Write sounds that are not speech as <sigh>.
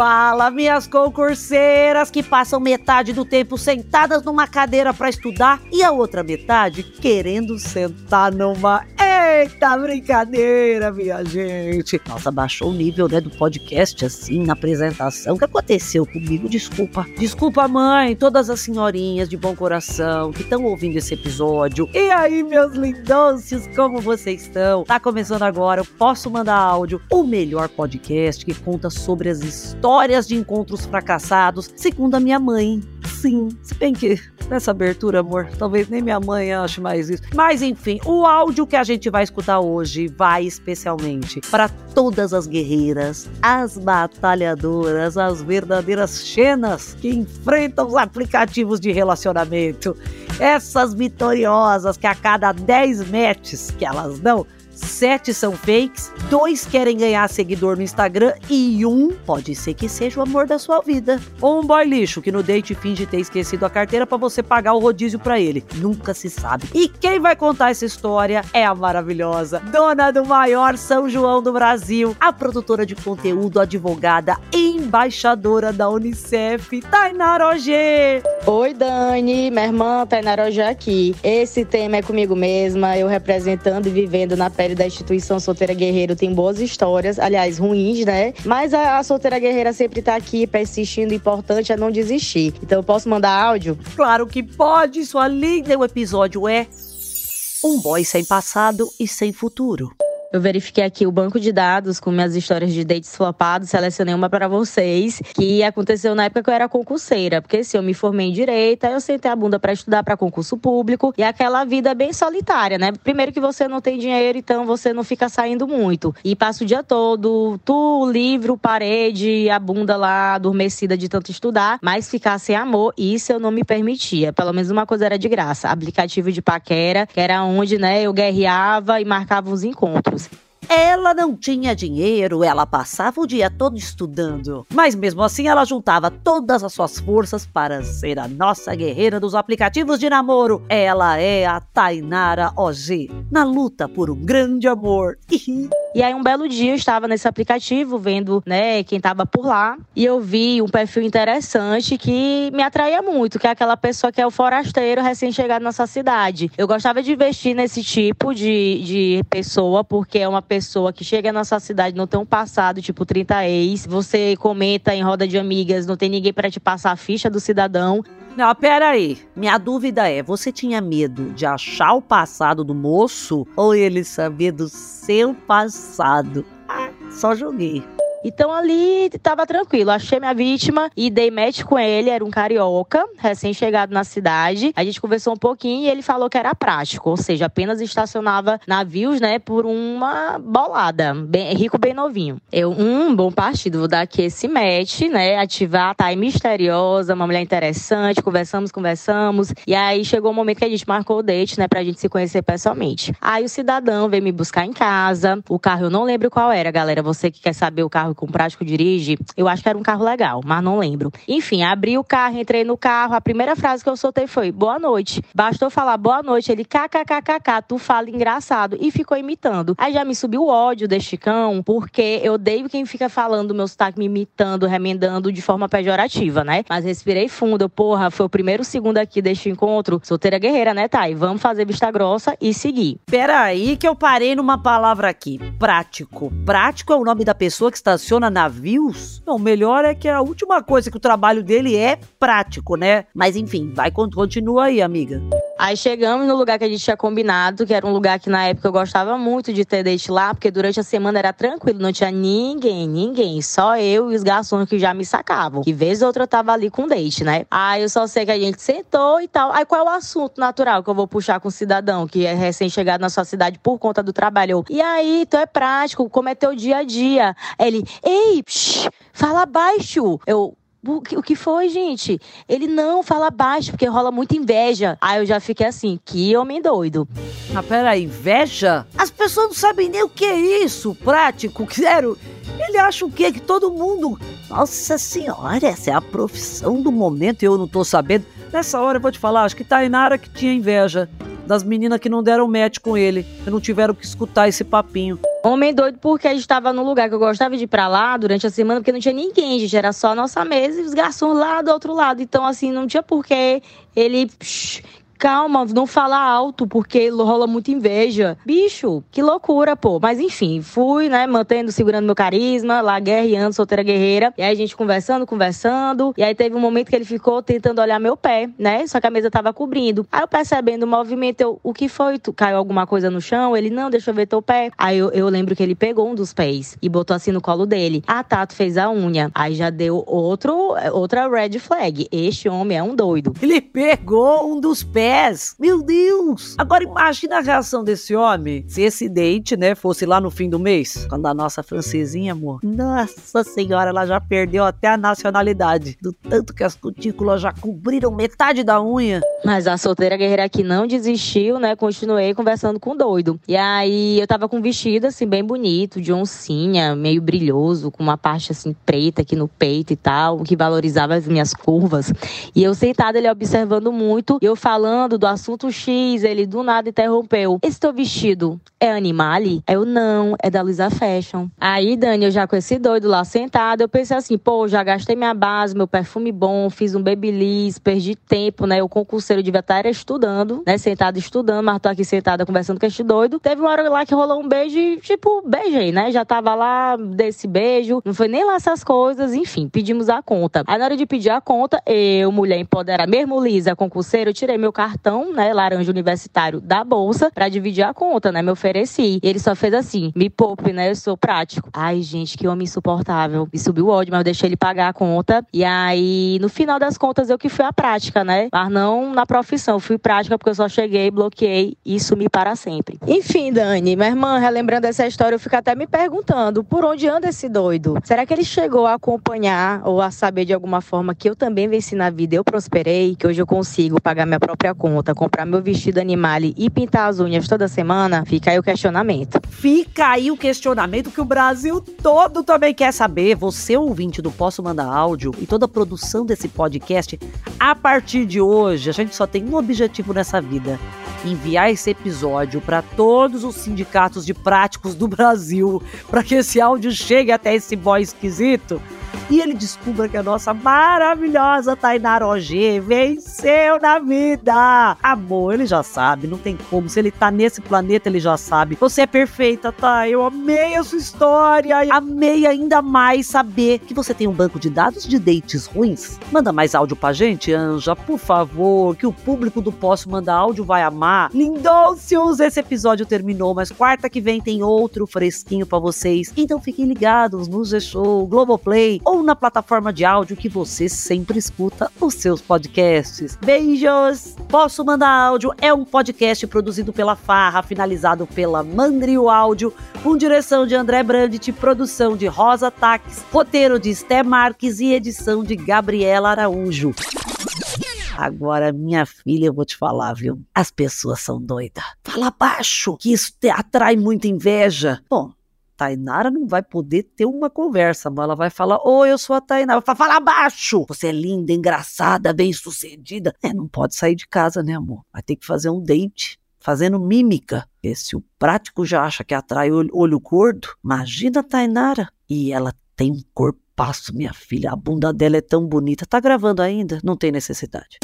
Fala, minhas concurseiras que passam metade do tempo sentadas numa cadeira para estudar e a outra metade querendo sentar numa Eita brincadeira, minha gente. Nossa, baixou o nível, né, do podcast assim, na apresentação. O que aconteceu comigo? Desculpa. Desculpa, mãe, todas as senhorinhas de bom coração que estão ouvindo esse episódio. E aí, meus lindôcios, como vocês estão? Tá começando agora, eu posso mandar áudio. O melhor podcast que conta sobre as histórias de encontros fracassados, segundo a minha mãe. Sim, se bem que nessa abertura, amor, talvez nem minha mãe ache mais isso. Mas enfim, o áudio que a gente vai escutar hoje vai especialmente para todas as guerreiras, as batalhadoras, as verdadeiras xenas que enfrentam os aplicativos de relacionamento. Essas vitoriosas que a cada 10 matches que elas dão, sete são fakes, dois querem ganhar seguidor no Instagram e um pode ser que seja o amor da sua vida. Ou um boy lixo que no date finge ter esquecido a carteira para você pagar o rodízio para ele. Nunca se sabe. E quem vai contar essa história é a maravilhosa dona do maior São João do Brasil, a produtora de conteúdo, advogada e embaixadora da Unicef, Tainara Ogê. Oi, Dani, minha irmã Tainara Ogê aqui. Esse tema é comigo mesma, eu representando e vivendo na pele da instituição Solteira Guerreiro tem boas histórias, aliás, ruins, né? Mas a, a Solteira Guerreira sempre tá aqui persistindo, o importante é não desistir. Então eu posso mandar áudio? Claro que pode, sua linda. O episódio é Um Boy Sem Passado e Sem Futuro. Eu verifiquei aqui o banco de dados com minhas histórias de dates flopados, selecionei uma para vocês, que aconteceu na época que eu era concurseira, porque se assim, eu me formei em direito, eu sentei a bunda para estudar para concurso público e aquela vida bem solitária, né? Primeiro que você não tem dinheiro, então você não fica saindo muito. E passa o dia todo, tu, livro, parede, a bunda lá adormecida de tanto estudar, mas ficar sem amor, isso eu não me permitia. Pelo menos uma coisa era de graça, aplicativo de paquera, que era onde, né, eu guerreava e marcava os encontros. Ela não tinha dinheiro, ela passava o dia todo estudando. Mas mesmo assim, ela juntava todas as suas forças para ser a nossa guerreira dos aplicativos de namoro. Ela é a Tainara OG, na luta por um grande amor. <laughs> E aí um belo dia eu estava nesse aplicativo vendo, né, quem estava por lá, e eu vi um perfil interessante que me atraía muito, que é aquela pessoa que é o forasteiro recém-chegado nessa cidade. Eu gostava de investir nesse tipo de, de pessoa, porque é uma pessoa que chega na sua cidade, não tem um passado, tipo 30 ex, você comenta em roda de amigas, não tem ninguém para te passar a ficha do cidadão. Não, pera aí. Minha dúvida é, você tinha medo de achar o passado do moço ou ele saber do seu passado? Ah, só joguei. Então ali tava tranquilo. Achei minha vítima e dei match com ele. Era um carioca, recém-chegado na cidade. A gente conversou um pouquinho e ele falou que era prático, ou seja, apenas estacionava navios, né, por uma bolada. Bem, rico, bem novinho. Eu, um bom partido, vou dar aqui esse match, né? Ativar, tá aí misteriosa, uma mulher interessante. Conversamos, conversamos. E aí chegou o momento que a gente marcou o date, né, pra gente se conhecer pessoalmente. Aí o cidadão veio me buscar em casa. O carro eu não lembro qual era, galera. Você que quer saber o carro carro com prático dirige, eu acho que era um carro legal, mas não lembro. Enfim, abri o carro, entrei no carro, a primeira frase que eu soltei foi boa noite. Bastou falar boa noite, ele kkkk, tu fala engraçado e ficou imitando. Aí já me subiu o ódio deste cão, porque eu odeio quem fica falando meu sotaque, me imitando, remendando de forma pejorativa, né? Mas respirei fundo, porra, foi o primeiro segundo aqui deste encontro. Solteira guerreira, né, Thay? Vamos fazer vista grossa e seguir. Peraí que eu parei numa palavra aqui, prático. Prático é o nome da pessoa que está estaciona navios, não, o melhor é que a última coisa que o trabalho dele é prático, né? Mas enfim, vai continua aí, amiga. Aí chegamos no lugar que a gente tinha combinado, que era um lugar que na época eu gostava muito de ter date lá, porque durante a semana era tranquilo, não tinha ninguém, ninguém, só eu e os garçons que já me sacavam. Que vez ou outra eu tava ali com date, né? Aí eu só sei que a gente sentou e tal. Aí qual é o assunto natural que eu vou puxar com o cidadão que é recém-chegado na sua cidade por conta do trabalho? e aí, tu é prático, como é teu dia a dia? Ele, ei, psh, fala baixo. Eu, o que, foi, gente? Ele não fala baixo, porque rola muita inveja. Aí eu já fiquei assim, que homem doido. Ah, peraí, inveja? As pessoas não sabem nem o que é isso, prático, quero. Ele acha o quê? Que todo mundo. Nossa senhora, essa é a profissão do momento e eu não tô sabendo. Nessa hora eu vou te falar, acho que Tainara que tinha inveja das meninas que não deram match com ele, que não tiveram que escutar esse papinho. Homem doido porque a gente estava num lugar que eu gostava de ir pra lá durante a semana, porque não tinha ninguém, gente. Era só a nossa mesa e os garçons lá do outro lado. Então, assim, não tinha porquê ele psh, calma, não fala alto, porque rola muita inveja. Bicho, que loucura, pô. Mas enfim, fui, né, mantendo, segurando meu carisma, lá guerreando, solteira guerreira. E aí a gente conversando, conversando. E aí teve um momento que ele ficou tentando olhar meu pé, né? Só que a mesa tava cobrindo. Aí eu percebendo o movimento, eu, o que foi? Tu caiu alguma coisa no chão? Ele, não, deixa eu ver teu pé. Aí eu, eu lembro que ele pegou um dos pés e botou assim no colo dele. Ah, tá, tu fez a unha. Aí já deu outro, outra red flag. Este homem é um doido. Ele pegou um dos pés pés. Meu Deus! Agora imagina a reação desse homem se esse date, né, fosse lá no fim do mês. Quando a nossa francesinha, amor. Nossa senhora, ela já perdeu até a nacionalidade. Do tanto que as cutículas já cobriram metade da unha. Mas a solteira guerreira aqui não desistiu, né? Continuei conversando com o doido. E aí eu tava com um vestido, assim, bem bonito, de oncinha, meio brilhoso, com uma parte, assim, preta aqui no peito e tal, que valorizava as minhas curvas. E eu sentada, ele observando muito, e eu falando falando do assunto X, ele do nada interrompeu. Esse teu vestido é Animale? Eu não, é da Luisa Fashion. Aí, Dani, eu já com esse doido lá sentado, eu pensei assim, pô, já gastei minha base, meu perfume bom, fiz um babyliss, perdi tempo, né? O concurseiro devia estar estudando, né? Sentado estudando, mas tô aqui sentada conversando com este doido. Teve uma hora lá que rolou um beijo e, tipo, beijei, né? Já tava lá desse beijo, não foi nem lá essas coisas, enfim, pedimos a conta. Aí na hora de pedir a conta, eu, mulher empoderada, mesmo Lisa, concurseiro, tirei meu cartão cartão, né, laranja universitário da bolsa para dividir a conta, né? Me ofereci. E ele só fez assim: me poupe, né? Eu sou prático. Ai, gente, que homem insuportável. Me subiu o ódio, mas eu deixei ele pagar a conta. E aí, no final das contas, eu que fui a prática, né? Mas não na profissão. Fui prática porque eu só cheguei, bloqueei e sumi para sempre. Enfim, Dani, minha irmã, relembrando essa história, eu fico até me perguntando por onde anda esse doido? Será que ele chegou a acompanhar ou a saber de alguma forma que eu também venci na vida, eu prosperei, que hoje eu consigo pagar minha própria conta, comprar meu vestido animale e pintar as unhas toda semana, fica aí o questionamento. Fica aí o questionamento que o Brasil todo também quer saber. Você, ouvinte do Posso Mandar Áudio e toda a produção desse podcast, a partir de hoje, a gente só tem um objetivo nessa vida enviar esse episódio para todos os sindicatos de práticos do Brasil, para que esse áudio chegue até esse boy esquisito e ele descubra que a nossa maravilhosa Tainara OG venceu na vida. Amor, ele já sabe, não tem como. Se ele tá nesse planeta, ele já sabe. Você é perfeita, tá? Eu amei a sua história. Amei ainda mais saber que você tem um banco de dados de dates ruins. Manda mais áudio pra gente, Anja, por favor, que o público do Posso Mandar Áudio vai amar. Lindôcios, esse episódio terminou, mas quarta que vem tem outro fresquinho para vocês. Então fiquem ligados no G-Show, Globoplay ou na plataforma de áudio que você sempre escuta os seus podcasts. Beijos! Posso Mandar Áudio é um podcast produzido pela Farra, finalizado pela Mandrio Áudio, com direção de André Brandt, produção de Rosa Taques, roteiro de Esté Marques e edição de Gabriela Araújo. Agora, minha filha, eu vou te falar, viu? As pessoas são doidas. Fala baixo, que isso atrai muita inveja. Bom, Tainara não vai poder ter uma conversa, mas ela vai falar: Oi, eu sou a Tainara. Vai falar baixo. Você é linda, engraçada, bem sucedida. É, não pode sair de casa, né, amor? Vai ter que fazer um date. Fazendo mímica. Porque se o prático já acha que atrai olho, olho gordo, imagina a Tainara. E ela tem um corpaço, minha filha. A bunda dela é tão bonita. Tá gravando ainda? Não tem necessidade.